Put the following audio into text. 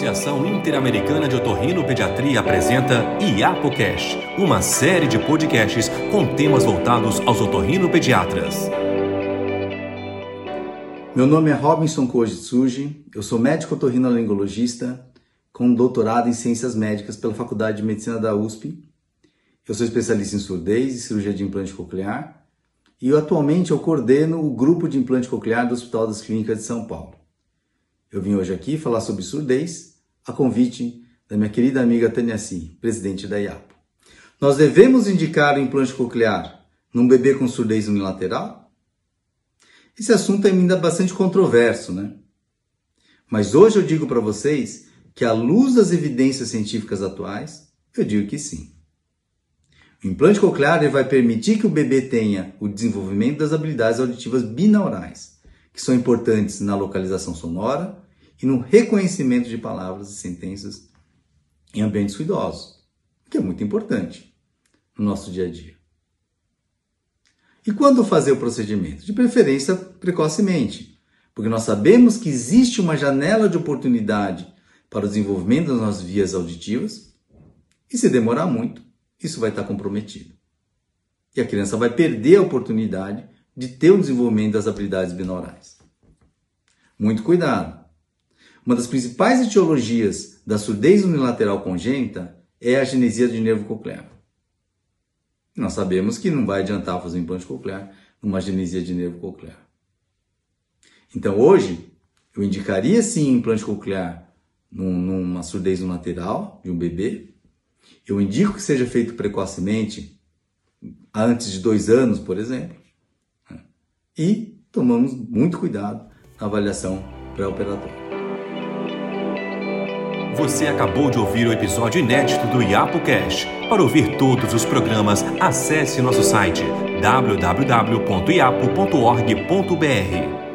Associação Interamericana de Otorrinopediatria apresenta IAPOCast, uma série de podcasts com temas voltados aos otorrinopediatras. Meu nome é Robinson Kojitsuji, eu sou médico otorrinolaringologista com doutorado em Ciências Médicas pela Faculdade de Medicina da USP. Eu sou especialista em surdez e cirurgia de implante coclear e eu, atualmente eu coordeno o grupo de implante coclear do Hospital das Clínicas de São Paulo. Eu vim hoje aqui falar sobre surdez, a convite da minha querida amiga Tânia Si, presidente da IAPO. Nós devemos indicar o implante coclear num bebê com surdez unilateral? Esse assunto é ainda bastante controverso, né? Mas hoje eu digo para vocês que, à luz das evidências científicas atuais, eu digo que sim. O implante coclear vai permitir que o bebê tenha o desenvolvimento das habilidades auditivas binaurais, que são importantes na localização sonora e no reconhecimento de palavras e sentenças em ambientes ruidosos, que é muito importante no nosso dia a dia. E quando fazer o procedimento? De preferência precocemente, porque nós sabemos que existe uma janela de oportunidade para o desenvolvimento das nossas vias auditivas, e se demorar muito, isso vai estar comprometido. E a criança vai perder a oportunidade de ter o desenvolvimento das habilidades binaurais. Muito cuidado! Uma das principais etiologias da surdez unilateral congênita é a genesia de nervo coclear. Nós sabemos que não vai adiantar fazer um implante coclear numa genesia de nervo coclear. Então hoje, eu indicaria sim implante coclear numa surdez unilateral de um bebê. Eu indico que seja feito precocemente, antes de dois anos, por exemplo. E tomamos muito cuidado na avaliação pré-operatória. Você acabou de ouvir o episódio inédito do IapoCast. Para ouvir todos os programas, acesse nosso site www.iapo.org.br.